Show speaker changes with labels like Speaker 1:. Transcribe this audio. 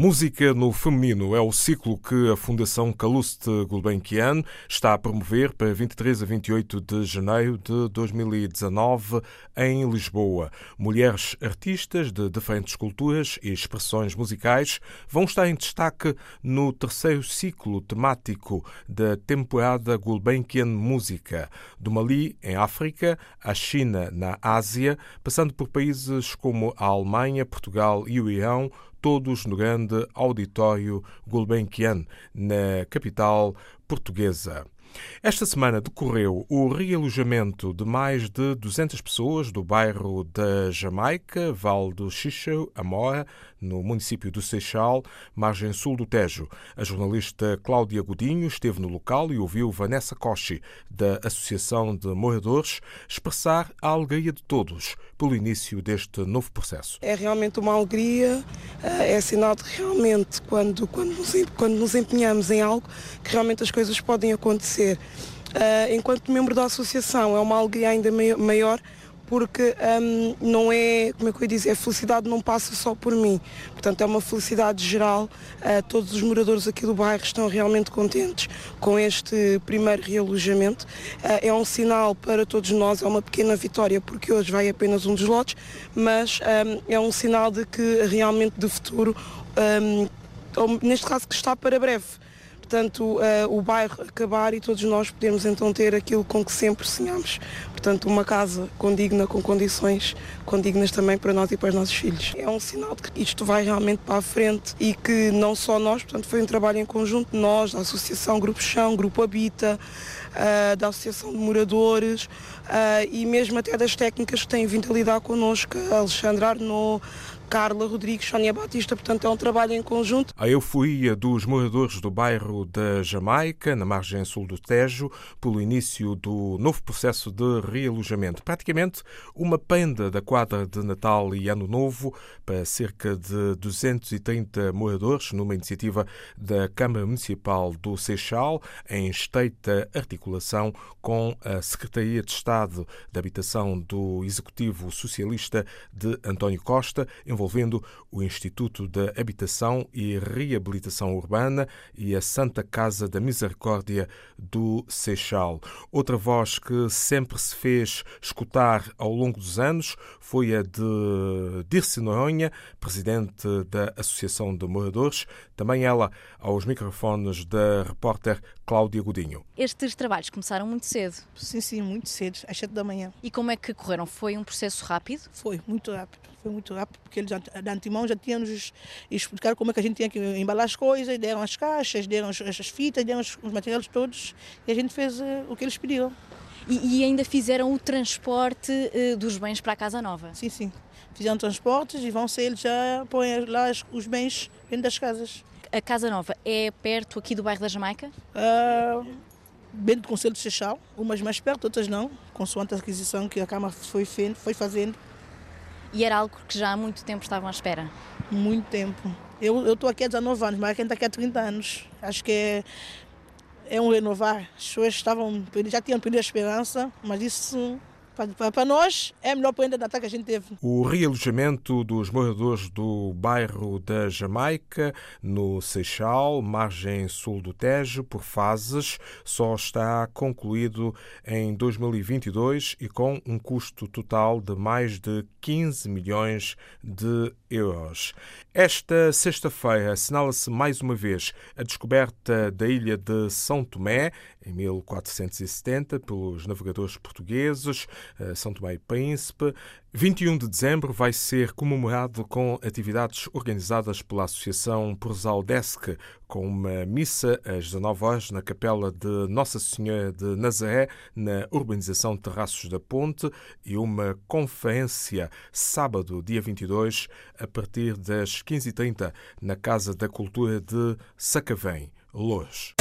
Speaker 1: Música no Feminino é o ciclo que a Fundação Calouste Gulbenkian está a promover para 23 a 28 de janeiro de 2019 em Lisboa. Mulheres artistas de diferentes culturas e expressões musicais vão estar em destaque no terceiro ciclo temático da temporada Gulbenkian Música, do Mali, em África, à China, na Ásia, passando por países como a Alemanha, Portugal e o Irão, todos no grande auditório Gulbenkian, na capital portuguesa. Esta semana decorreu o realojamento de mais de 200 pessoas do bairro da Jamaica, Val do Xixo, Amora, no município do Seixal, margem sul do Tejo. A jornalista Cláudia Godinho esteve no local e ouviu Vanessa Cochi, da Associação de Moradores, expressar a alegria de todos pelo início deste novo processo.
Speaker 2: É realmente uma alegria, eh, é sinal de realmente quando, quando, nos, quando nos empenhamos em algo, que realmente as coisas podem acontecer. Eh, enquanto membro da associação, é uma alegria ainda maior porque um, não é, como é que eu ia dizer, a felicidade não passa só por mim. Portanto, é uma felicidade geral. Uh, todos os moradores aqui do bairro estão realmente contentes com este primeiro realojamento. Uh, é um sinal para todos nós, é uma pequena vitória, porque hoje vai apenas um dos lotes, mas um, é um sinal de que realmente de futuro, um, neste caso que está para breve portanto, uh, o bairro acabar e todos nós podemos então ter aquilo com que sempre sonhamos. Portanto, uma casa condigna, com condições condignas também para nós e para os nossos filhos. É um sinal de que isto vai realmente para a frente e que não só nós, portanto, foi um trabalho em conjunto, nós, a Associação Grupo Chão, Grupo Habita, uh, da Associação de Moradores uh, e mesmo até das técnicas que têm vindo a lidar connosco, Alexandre Arnaud, Carla Rodrigues, Sónia Batista, portanto é um trabalho em conjunto.
Speaker 1: A euforia dos moradores do bairro da Jamaica, na margem sul do Tejo, pelo início do novo processo de realojamento. Praticamente uma penda da quadra de Natal e Ano Novo para cerca de 230 moradores, numa iniciativa da Câmara Municipal do Seixal, em estreita articulação com a Secretaria de Estado da Habitação do Executivo Socialista de António Costa, envolvendo o Instituto da Habitação e Reabilitação Urbana e a Santa Casa da Misericórdia do Seixal. Outra voz que sempre se fez escutar ao longo dos anos foi a de Dirce Noronha, presidente da Associação de Moradores, também ela aos microfones da repórter Cláudia Godinho.
Speaker 3: Estes trabalhos começaram muito cedo?
Speaker 4: Sim, sim, muito cedo, às 7 da manhã.
Speaker 3: E como é que correram? Foi um processo rápido?
Speaker 4: Foi, muito rápido. Foi muito rápido, porque eles de antemão já tinham nos explicado como é que a gente tinha que embalar as coisas, deram as caixas, deram as, as fitas, deram os, os, materiais todos e a gente fez uh, o que eles pediram.
Speaker 3: E, e ainda fizeram o transporte uh, dos bens para a Casa Nova?
Speaker 4: Sim, sim. Fizeram transportes e vão ser eles já põem lá os bens dentro das casas.
Speaker 3: A Casa Nova é perto aqui do bairro da Jamaica?
Speaker 4: Uh, dentro do Conselho de Seixal, umas mais perto, outras não, consoante a aquisição que a Câmara foi, foi fazendo.
Speaker 3: E era algo que já há muito tempo estavam à espera?
Speaker 4: Muito tempo. Eu estou aqui há 19 anos, mas quem está aqui há 30 anos. Acho que é, é um renovar. As pessoas estavam, já tinham perdido a esperança, mas isso para nós é melhor para ainda data que a gente teve.
Speaker 1: O realojamento dos moradores do bairro da Jamaica, no Seixal, margem sul do Tejo, por fases, só está concluído em 2022 e com um custo total de mais de 15 milhões de euros. Esta sexta-feira assinala-se mais uma vez a descoberta da ilha de São Tomé, em 1470, pelos navegadores portugueses, São Tomé e Príncipe. 21 de dezembro vai ser comemorado com atividades organizadas pela Associação Porzaldesc, com uma missa às 19 horas na Capela de Nossa Senhora de Nazaré, na urbanização Terraços da Ponte, e uma conferência sábado, dia 22, a partir das 15h30, na Casa da Cultura de Sacavém, Lourdes.